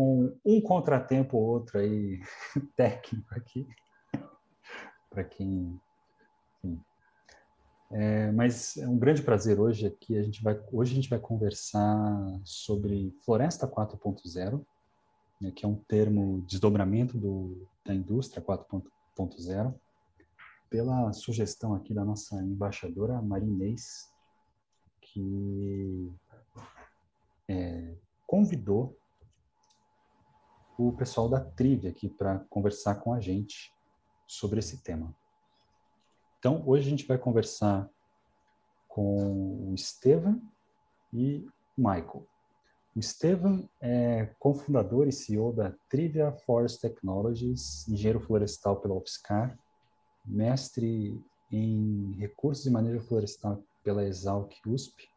com um contratempo ou outro aí técnico aqui, para quem. É, mas é um grande prazer hoje aqui. A gente vai, hoje a gente vai conversar sobre Floresta 4.0, né, que é um termo desdobramento do, da indústria 4.0, pela sugestão aqui da nossa embaixadora Marinês que é, convidou o pessoal da Trivia aqui para conversar com a gente sobre esse tema. Então, hoje a gente vai conversar com o Estevam e o Michael. O Estevam é cofundador e CEO da Trivia Forest Technologies, engenheiro florestal pela UFSCar, mestre em recursos e manejo florestal pela Exalc USP,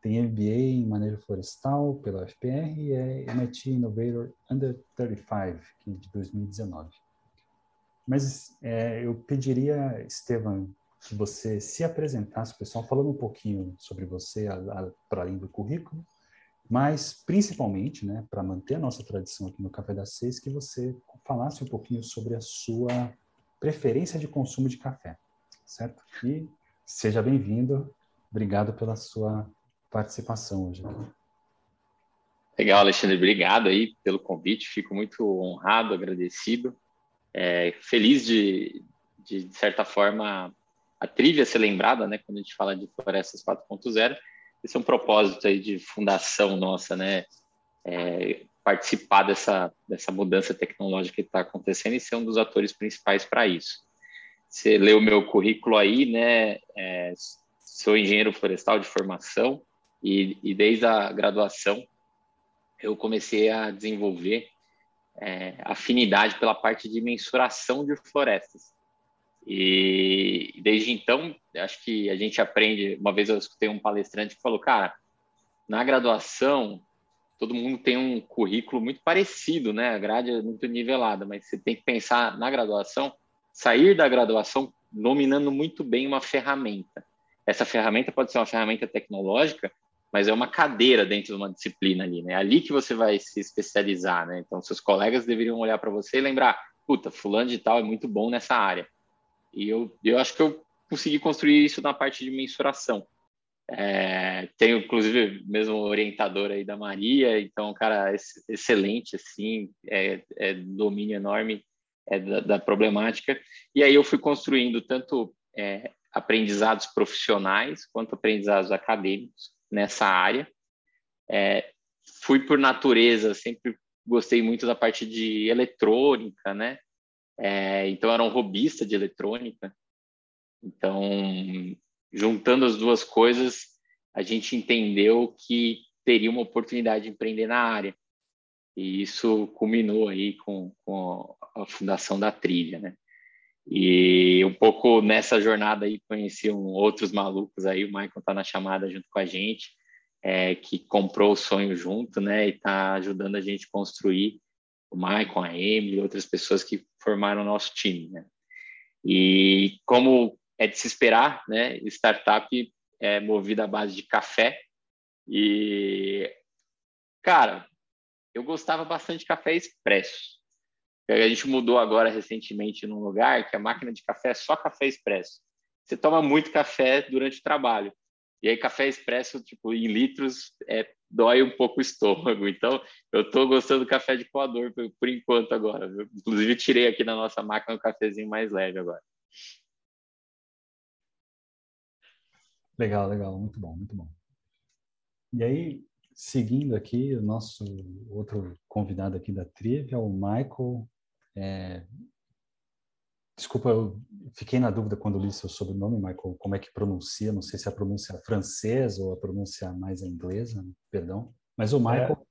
tem MBA em manejo florestal pela UFPR e é MIT Innovator Under 35, que é de 2019. Mas é, eu pediria, Estevam, que você se apresentasse, pessoal, falando um pouquinho sobre você, para além do currículo, mas principalmente, né, para manter a nossa tradição aqui no Café das Seis, que você falasse um pouquinho sobre a sua preferência de consumo de café, certo? E seja bem-vindo, obrigado pela sua participação hoje. Legal, Alexandre, obrigado aí pelo convite, fico muito honrado, agradecido, é, feliz de, de, de, certa forma, a trilha ser lembrada, né, quando a gente fala de Florestas 4.0, esse é um propósito aí de fundação nossa, né, é, participar dessa, dessa mudança tecnológica que está acontecendo e ser um dos atores principais para isso. Você leu meu currículo aí, né, é, sou engenheiro florestal de formação, e, e desde a graduação eu comecei a desenvolver é, afinidade pela parte de mensuração de florestas. E desde então, acho que a gente aprende. Uma vez eu escutei um palestrante que falou: cara, na graduação, todo mundo tem um currículo muito parecido, né? A grade é muito nivelada, mas você tem que pensar na graduação, sair da graduação dominando muito bem uma ferramenta. Essa ferramenta pode ser uma ferramenta tecnológica, mas é uma cadeira dentro de uma disciplina ali, né? É ali que você vai se especializar, né? Então, seus colegas deveriam olhar para você e lembrar, puta, fulano de tal é muito bom nessa área. E eu, eu acho que eu consegui construir isso na parte de mensuração. É, tenho, inclusive, mesmo orientador aí da Maria, então, cara, excelente, assim, é, é domínio enorme é, da, da, problemática. E aí eu fui construindo tanto é, aprendizados profissionais quanto aprendizados acadêmicos nessa área. É, fui por natureza, sempre gostei muito da parte de eletrônica, né? É, então, era um robista de eletrônica. Então, juntando as duas coisas, a gente entendeu que teria uma oportunidade de empreender na área. E isso culminou aí com, com a fundação da Trilha, né? E um pouco nessa jornada aí conheci um, outros malucos aí, o Michael está na chamada junto com a gente, é, que comprou o sonho junto, né, e está ajudando a gente construir o Michael, a Emily, outras pessoas que formaram o nosso time, né. E como é de se esperar, né, startup é movida à base de café e, cara, eu gostava bastante de café expresso, a gente mudou agora recentemente num lugar que a máquina de café é só café expresso. Você toma muito café durante o trabalho. E aí, café expresso, tipo, em litros, é, dói um pouco o estômago. Então, eu estou gostando do café de coador por, por enquanto agora. Viu? Inclusive, tirei aqui na nossa máquina um cafezinho mais leve agora. Legal, legal. Muito bom, muito bom. E aí, seguindo aqui, o nosso outro convidado aqui da Trivia, o Michael é... Desculpa, eu fiquei na dúvida quando li seu sobrenome, Michael, como é que pronuncia, não sei se é a pronúncia francesa ou a pronúncia mais inglesa, perdão. Mas o é. Michael,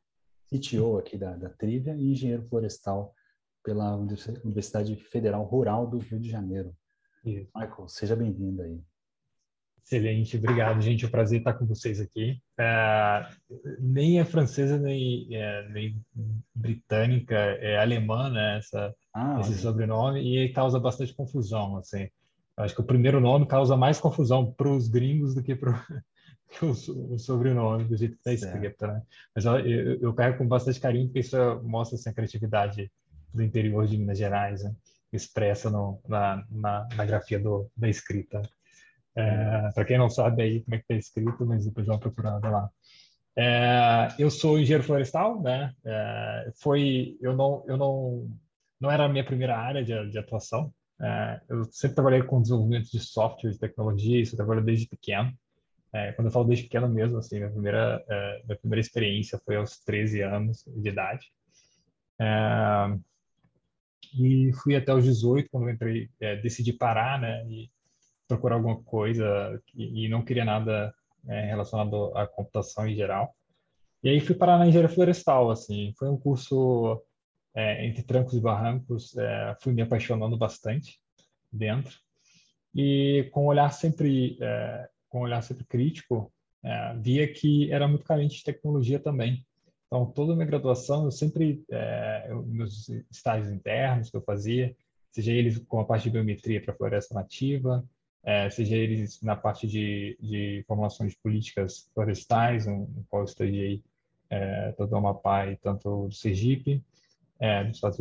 é. CTO aqui da, da Trivia e engenheiro florestal pela Universidade Federal Rural do Rio de Janeiro. Isso. Michael, seja bem-vindo aí. Excelente, obrigado, gente. É um prazer estar com vocês aqui. É, nem é francesa, nem, é, nem britânica, é alemã, né? Essa, ah, esse sobrenome, e causa bastante confusão. Assim. Acho que o primeiro nome causa mais confusão para os gringos do que para o, o sobrenome, do jeito que está escrito. Né? Mas eu, eu, eu pego com bastante carinho, porque isso mostra assim, a criatividade do interior de Minas Gerais, né? expressa no, na, na, na grafia do, da escrita. É, Para quem não sabe aí como é que está escrito, mas depois dá uma procurada lá. É, eu sou engenheiro florestal, né? É, foi, eu não, eu não, não era a minha primeira área de, de atuação. É, eu sempre trabalhei com desenvolvimento de software, de tecnologia, isso eu trabalho desde pequeno. É, quando eu falo desde pequeno mesmo, assim, minha primeira, é, minha primeira experiência foi aos 13 anos de idade. e fui até os 18, quando eu entrei, decidi parar, né? E, procurar alguma coisa e, e não queria nada é, relacionado à computação em geral. E aí fui parar na engenharia florestal, assim, foi um curso é, entre trancos e barrancos, é, fui me apaixonando bastante dentro e com um olhar sempre é, com um olhar sempre crítico, é, via que era muito carente de tecnologia também. Então toda a minha graduação eu sempre é, eu, meus estágios internos que eu fazia, seja eles com a parte de biometria para floresta nativa, é, seja eles na parte de, de formulação de políticas florestais, no, no qual eu estagiei é, tanto do Amapá e tanto do Sergipe, é, do, estado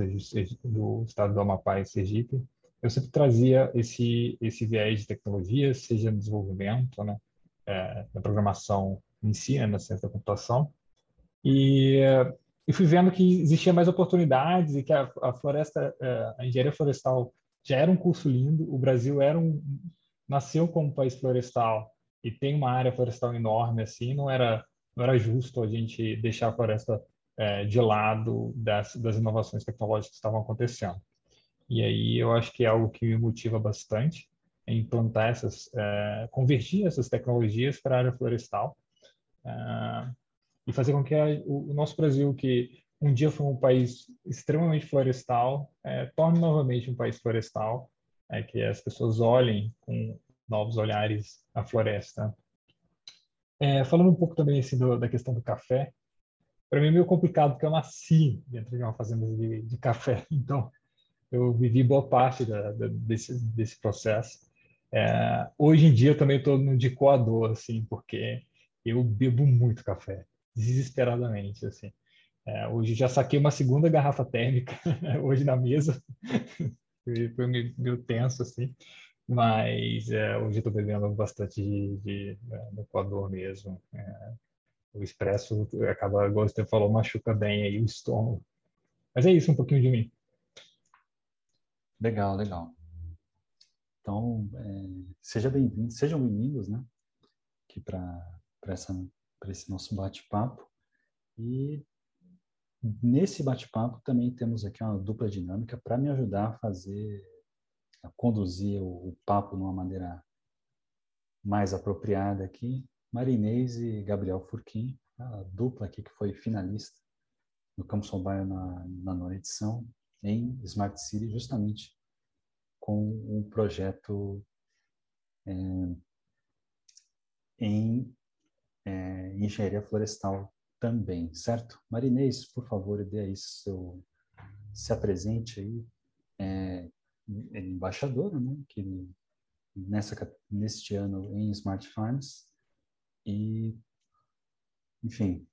do estado do Amapá e Sergipe, eu sempre trazia esse, esse viés de tecnologia, seja no desenvolvimento, né, é, na programação em si, né, na ciência da computação, e, e fui vendo que existia mais oportunidades e que a, a floresta, é, a engenharia florestal já era um curso lindo, o Brasil era um, nasceu como país florestal e tem uma área florestal enorme assim, não era não era justo a gente deixar a floresta é, de lado das, das inovações tecnológicas que estavam acontecendo. E aí eu acho que é algo que me motiva bastante em implantar essas, é, convertir essas tecnologias para a área florestal é, e fazer com que a, o, o, nosso Brasil, que um dia foi um país extremamente florestal, é, torne novamente um país florestal é que as pessoas olhem com novos olhares a floresta. É, falando um pouco também assim, do, da questão do café, para mim é meio complicado porque eu nasci dentro de uma fazenda de, de café, então eu vivi boa parte da, da, desse, desse processo. É, hoje em dia eu também estou no de coador, assim, porque eu bebo muito café, desesperadamente, assim. É, hoje já saquei uma segunda garrafa térmica hoje na mesa foi meio, tenso, assim. Mas é, hoje estou bebendo bastante de, de, é, no Equador mesmo. É, o expresso acaba, igual você falou, machuca bem aí o estômago. Mas é isso, um pouquinho de mim. Legal, legal. Então, é, seja bem-vindo, sejam bem-vindos, né? Aqui para esse nosso bate-papo. E Nesse bate-papo também temos aqui uma dupla dinâmica para me ajudar a fazer, a conduzir o, o papo de uma maneira mais apropriada aqui. Marinês e Gabriel Furquim, a dupla aqui que foi finalista no Campus Mobile na, na nona edição em Smart City, justamente com um projeto é, em é, engenharia florestal também, certo? Marinês, por favor, dê aí seu, se apresente aí, é, é embaixadora, né, que nessa, neste ano em Smart Farms, e, enfim,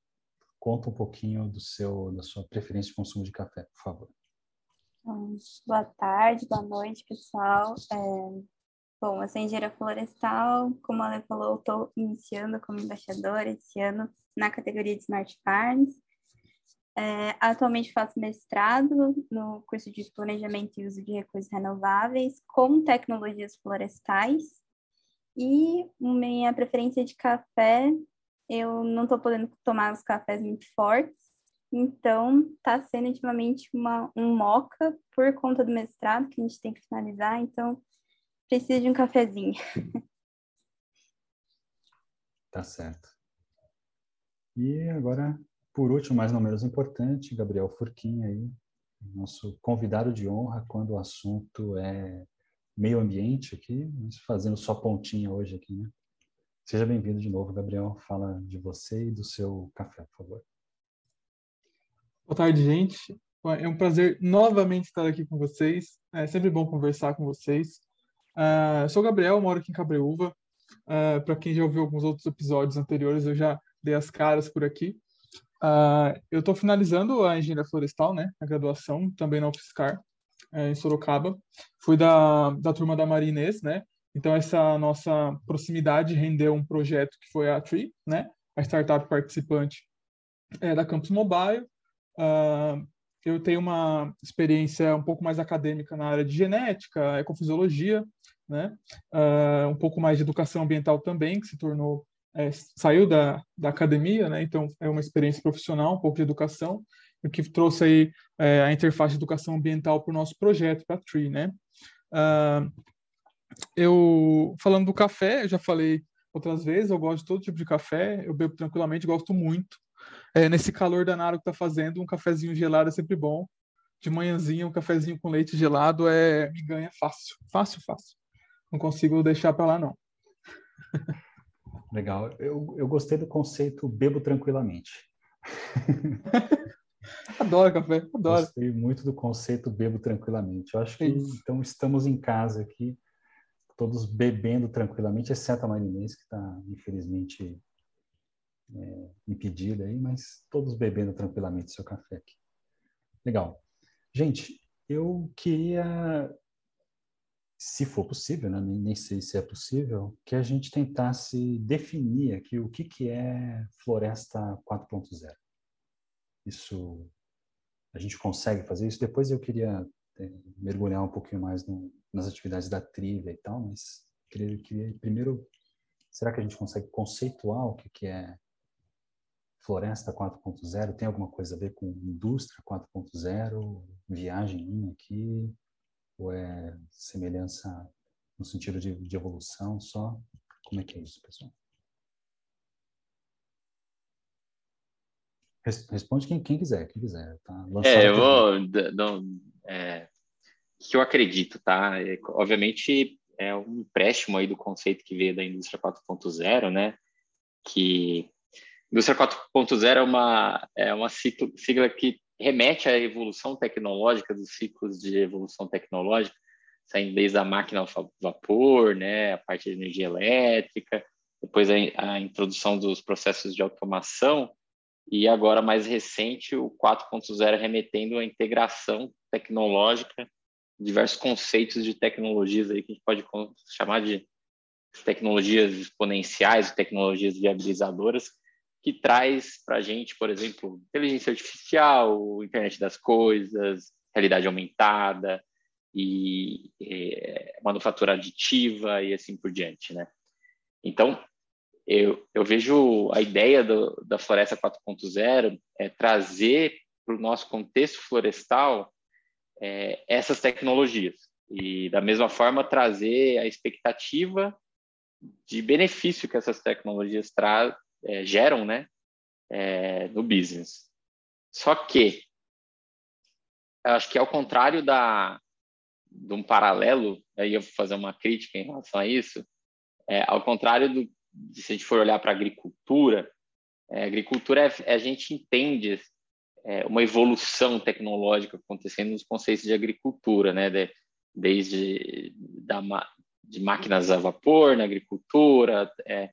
conta um pouquinho do seu, da sua preferência de consumo de café, por favor. Boa tarde, boa noite, pessoal. É, bom, eu sou florestal, como a Ale falou, estou iniciando como embaixadora esse ano na categoria de Smart Farms. É, atualmente faço mestrado no curso de Planejamento e Uso de Recursos Renováveis com tecnologias florestais. E minha preferência de café, eu não estou podendo tomar os cafés muito fortes, então está sendo ultimamente uma, um moca por conta do mestrado que a gente tem que finalizar, então preciso de um cafezinho. Tá certo. E agora por último, mas não menos importante, Gabriel Furquim aí, nosso convidado de honra quando o assunto é meio ambiente aqui, mas fazendo só pontinha hoje aqui, né? Seja bem-vindo de novo, Gabriel. Fala de você e do seu café, por favor. Boa tarde, gente. É um prazer novamente estar aqui com vocês. É sempre bom conversar com vocês. Uh, sou Gabriel, moro aqui em Cabreúva. Uh, Para quem já ouviu alguns outros episódios anteriores, eu já dei as caras por aqui. Uh, eu estou finalizando a engenharia florestal, né, a graduação, também na UFSCar, é, em Sorocaba. Fui da, da turma da Marinês, né, então essa nossa proximidade rendeu um projeto que foi a Tree, né, a startup participante é, da Campus Mobile. Uh, eu tenho uma experiência um pouco mais acadêmica na área de genética, ecofisiologia, né, uh, um pouco mais de educação ambiental também, que se tornou é, saiu da, da academia, né? Então é uma experiência profissional, um pouco de educação, o que trouxe aí é, a interface de educação ambiental para o nosso projeto, para a Tree, né? Uh, eu falando do café, eu já falei outras vezes, eu gosto de todo tipo de café, eu bebo tranquilamente, gosto muito. É, nesse calor danado que está fazendo, um cafezinho gelado é sempre bom. De manhãzinha, um cafezinho com leite gelado é me ganha fácil, fácil, fácil. Não consigo deixar para lá não. Legal. Eu, eu gostei do conceito bebo tranquilamente. adoro café, adoro. Gostei muito do conceito bebo tranquilamente. Eu acho que então estamos em casa aqui, todos bebendo tranquilamente, exceto a Marinês, que está, infelizmente, é, impedida aí, mas todos bebendo tranquilamente seu café aqui. Legal. Gente, eu queria se for possível, né? nem, nem sei se é possível, que a gente tentasse definir aqui o que, que é Floresta 4.0. Isso, a gente consegue fazer isso. Depois eu queria é, mergulhar um pouquinho mais no, nas atividades da trilha e tal, mas queria, queria primeiro, será que a gente consegue conceituar o que, que é Floresta 4.0? Tem alguma coisa a ver com indústria 4.0? Viagem minha aqui? Ou é semelhança no sentido de, de evolução só? Como é que é isso, pessoal? Responde quem, quem quiser, quem quiser. Tá? É, eu vou. Não, é, que eu acredito, tá? É, obviamente é um empréstimo aí do conceito que veio da indústria 4.0, né? Que indústria 4.0 é uma é uma sigla que remete à evolução tecnológica dos ciclos de evolução tecnológica, saindo desde a máquina a vapor, né, a parte de energia elétrica, depois a, a introdução dos processos de automação e agora mais recente o 4.0 remetendo à integração tecnológica, diversos conceitos de tecnologias aí que a gente pode chamar de tecnologias exponenciais, tecnologias viabilizadoras, que traz para a gente, por exemplo, inteligência artificial, internet das coisas, realidade aumentada e manufatura aditiva e assim por diante, né? Então, eu, eu vejo a ideia do, da Floresta 4.0 é trazer para o nosso contexto florestal é, essas tecnologias e, da mesma forma, trazer a expectativa de benefício que essas tecnologias tra é, geram né, é, no business. Só que, acho que ao contrário da, de um paralelo, aí eu vou fazer uma crítica em relação a isso, é, ao contrário do, se a gente for olhar para a agricultura, é, agricultura é, a gente entende é, uma evolução tecnológica acontecendo nos conceitos de agricultura, né? De, desde da, de máquinas a vapor na agricultura, é,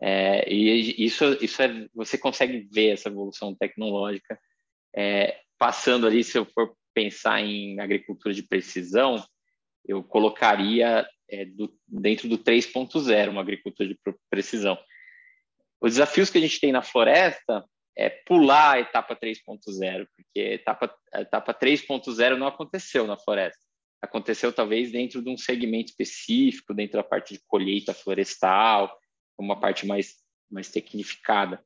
é, e isso, isso é, você consegue ver essa evolução tecnológica é, passando ali. Se eu for pensar em agricultura de precisão, eu colocaria é, do, dentro do 3.0 uma agricultura de precisão. Os desafios que a gente tem na floresta é pular a etapa 3.0, porque a etapa, a etapa 3.0 não aconteceu na floresta. Aconteceu talvez dentro de um segmento específico, dentro da parte de colheita florestal, uma parte mais, mais tecnificada.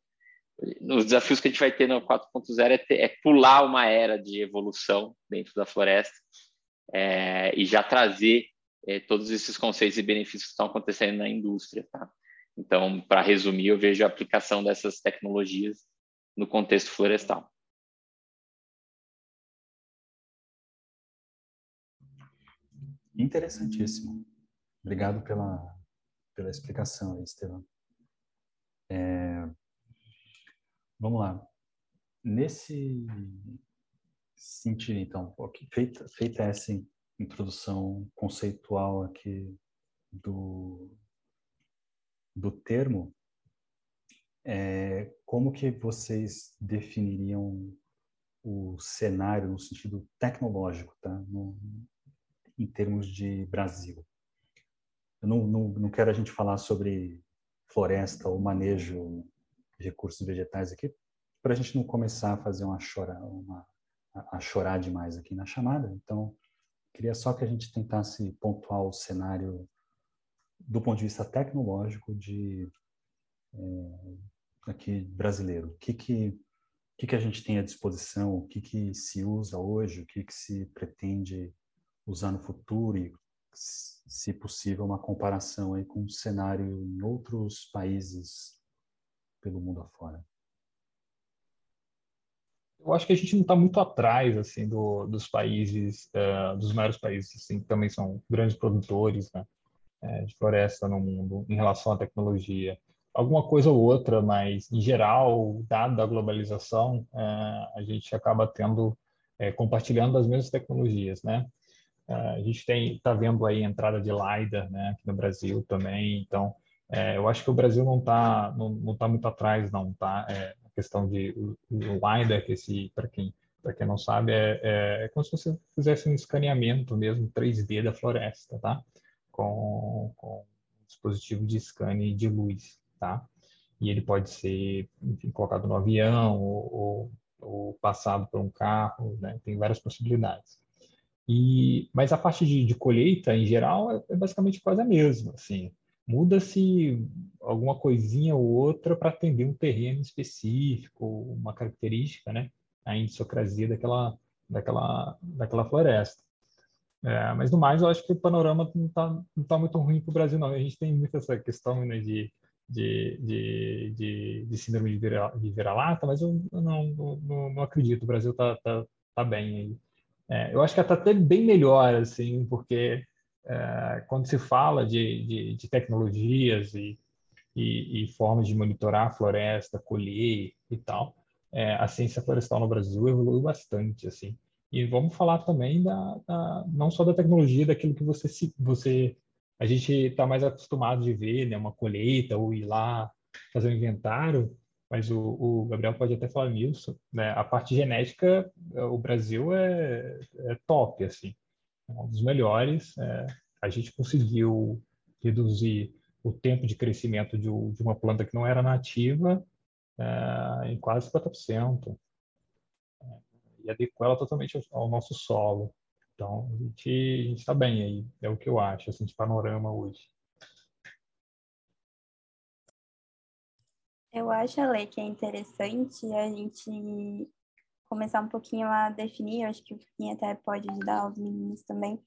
Os desafios que a gente vai ter no 4.0 é, é, pular uma era de evolução dentro da floresta é, e já trazer é, todos esses conceitos e benefícios que estão acontecendo na indústria. Tá? Então, para resumir, eu vejo a aplicação dessas tecnologias no contexto florestal. Interessantíssimo. Obrigado pela, pela explicação, Estevam. É, vamos lá. Nesse sentido, então, feita, feita essa introdução conceitual aqui do, do termo, é, como que vocês definiriam o cenário no sentido tecnológico, tá? No, em termos de Brasil. Eu não, não, não quero a gente falar sobre floresta ou manejo de recursos vegetais aqui, para a gente não começar a fazer uma chora, uma, a chorar demais aqui na chamada. Então, queria só que a gente tentasse pontuar o cenário do ponto de vista tecnológico de é, aqui brasileiro. O que que o que, que a gente tem à disposição? O que, que se usa hoje? O que, que se pretende usar no futuro? E, se possível, uma comparação aí com o cenário em outros países pelo mundo afora. Eu acho que a gente não está muito atrás assim do, dos países, uh, dos maiores países assim, que também são grandes produtores né, uh, de floresta no mundo em relação à tecnologia. Alguma coisa ou outra, mas em geral, dada a globalização, uh, a gente acaba tendo compartilhando as mesmas tecnologias, né? A gente tem está vendo aí a entrada de LiDAR né, aqui no Brasil também, então é, eu acho que o Brasil não está não, não tá muito atrás, não, tá? É, a questão de o, o LiDAR, que esse, para quem, para quem não sabe, é, é, é, como se você fizesse um escaneamento mesmo 3D da floresta, tá? Com, com dispositivo de scanne de luz, tá? E ele pode ser, enfim, colocado no avião ou, ou, ou passado por um carro, né? Tem várias possibilidades. E, mas a parte de, de colheita, em geral, é, é, basicamente quase a mesma. Assim. Muda-se alguma coisinha ou outra para atender um terreno específico, uma característica, né? a idiosincrasia daquela, daquela, daquela floresta. É, mas no mais, eu acho que o panorama não está não tá muito ruim para o Brasil, não. A gente tem muito essa questão né, de, de, de, de, de síndrome de vira-lata, mas eu não, não, não acredito. O Brasil está tá, tá bem aí. É, eu acho que está até bem melhor, assim, porque é, quando se fala de, de, de tecnologias e, e, e, formas de monitorar a floresta, colher e tal, é, a ciência florestal no Brasil evoluiu bastante, assim. E vamos falar também da, da não só da tecnologia, daquilo que você você a gente está mais acostumado de ver, né, uma colheita ou ir lá fazer um inventário, mas o, o, Gabriel pode até falar nisso, né? A parte genética, o Brasil é, é top, assim, é um dos melhores. É, a gente conseguiu reduzir o tempo de crescimento de, de uma planta que não era nativa é, em quase 50%. É, e adequou ela totalmente ao, ao, nosso solo. Então, a gente está bem aí, é o que eu acho, assim, de panorama hoje. Eu acho, Ale, que é interessante a gente começar um pouquinho a definir, acho que o Fim até pode ajudar os meninos também,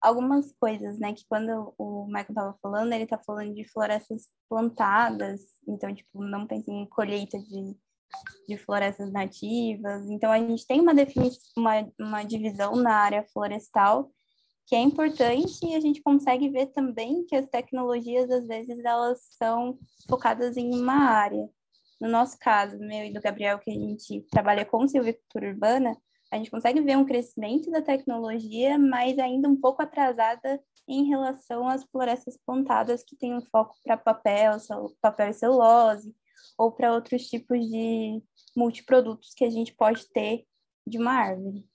algumas coisas, né? Que quando o Michael estava falando, ele está falando de florestas plantadas, então, tipo, não pensem em colheita de, de florestas nativas. Então, a gente tem uma, uma, uma divisão na área florestal que é importante e a gente consegue ver também que as tecnologias, às vezes, elas são focadas em uma área. No nosso caso, meu e do Gabriel, que a gente trabalha com silvicultura urbana, a gente consegue ver um crescimento da tecnologia, mas ainda um pouco atrasada em relação às florestas plantadas que têm um foco para papel, papel e celulose, ou para outros tipos de multiprodutos que a gente pode ter de uma árvore.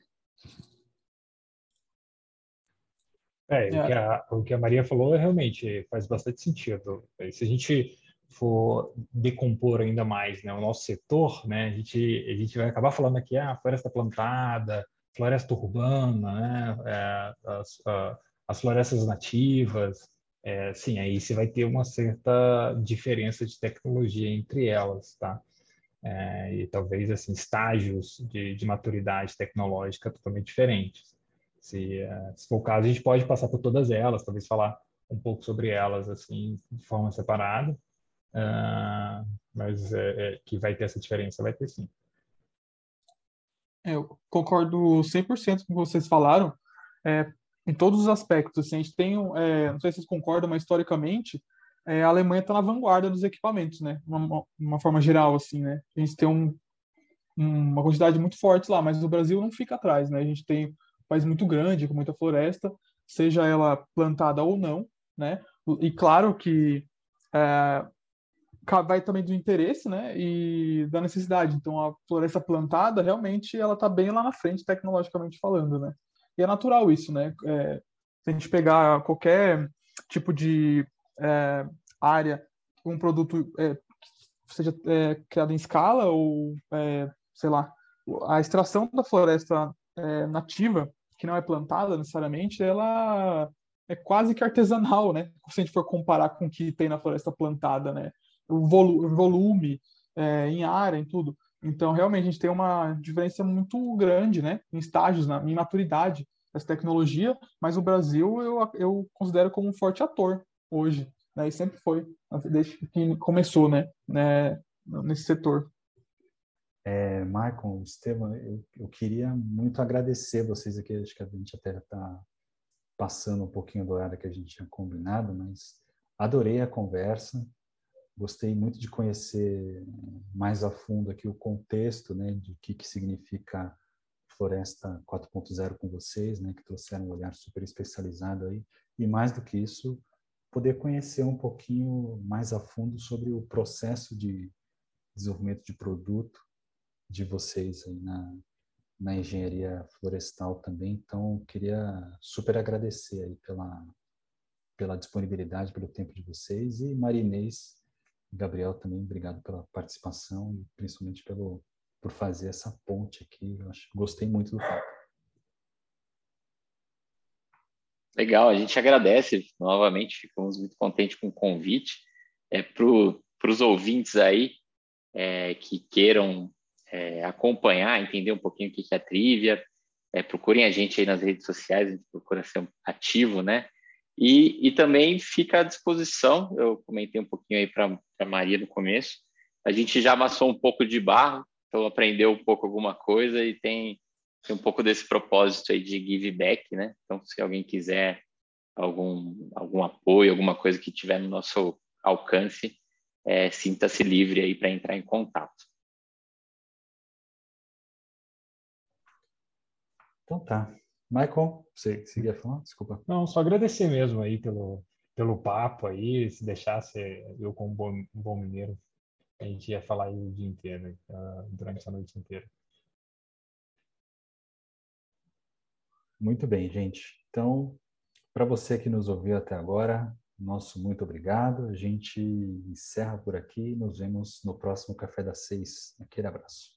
É, é. O, que a, o que a Maria falou realmente faz bastante sentido. Se a gente for decompor ainda mais né, o nosso setor, né, a, gente, a gente vai acabar falando aqui, ah, floresta plantada, floresta urbana, né, é, as, a, as florestas nativas, é, sim, aí você vai ter uma certa diferença de tecnologia entre elas, tá? É, e talvez assim estágios de, de maturidade tecnológica totalmente diferentes. Se, uh, se for o caso, a gente pode passar por todas elas, talvez falar um pouco sobre elas assim de forma separada. Uh, mas é, é, que vai ter essa diferença, vai ter sim. É, eu concordo 100% com o que vocês falaram, é, em todos os aspectos. Assim, a gente tem, é, não sei se vocês concordam, mas historicamente, é, a Alemanha está na vanguarda dos equipamentos, né? Uma, uma, forma geral, assim, né? A gente tem um, uma quantidade muito forte lá, mas o Brasil não fica atrás, né? A gente tem país muito grande, com muita floresta, seja ela plantada ou não, né? E claro que é, vai também do interesse, né, e da necessidade. Então, a floresta plantada, realmente, ela está bem lá na frente, tecnologicamente falando, né. E é natural isso, né. É, se a gente pegar qualquer tipo de é, área, um produto é, seja é, criado em escala ou, é, sei lá, a extração da floresta é, nativa, que não é plantada necessariamente, ela é quase que artesanal, né? Se a gente for comparar com o que tem na floresta plantada, né? O volume é, em área, em tudo. Então, realmente, a gente tem uma diferença muito grande, né? Em estágios, na, em maturidade dessa tecnologia, mas o Brasil eu, eu considero como um forte ator hoje, né? E sempre foi, desde que começou, né? né? Nesse setor. É, Michael, Estevam, eu, eu queria muito agradecer vocês aqui, acho que a gente até está passando um pouquinho do horário que a gente tinha combinado, mas adorei a conversa. Gostei muito de conhecer mais a fundo aqui o contexto, né, de o que, que significa Floresta 4.0 com vocês, né, que trouxeram um olhar super especializado aí. E mais do que isso, poder conhecer um pouquinho mais a fundo sobre o processo de desenvolvimento de produto de vocês aí na, na engenharia florestal também. Então, queria super agradecer aí pela, pela disponibilidade, pelo tempo de vocês. E Marinês Gabriel também, obrigado pela participação e principalmente pelo, por fazer essa ponte aqui. Eu acho, gostei muito do papo. Legal, a gente agradece novamente, ficamos muito contentes com o convite. É, Para os ouvintes aí é, que queiram é, acompanhar, entender um pouquinho o que é a trivia, é, procurem a gente aí nas redes sociais, a gente procura ser ativo, né? E, e também fica à disposição, eu comentei um pouquinho aí para a Maria no começo, a gente já amassou um pouco de barro, então aprendeu um pouco alguma coisa e tem, tem um pouco desse propósito aí de give back, né? Então, se alguém quiser algum, algum apoio, alguma coisa que tiver no nosso alcance, é, sinta-se livre aí para entrar em contato. Então tá. Michael, você seguia falando? Desculpa. Não, só agradecer mesmo aí pelo, pelo papo aí, se deixasse eu como bom, um bom mineiro, a gente ia falar aí o dia inteiro, uh, durante a noite inteira. Muito bem, gente. Então, para você que nos ouviu até agora, nosso muito obrigado. A gente encerra por aqui. Nos vemos no próximo Café das Seis. Aquele abraço.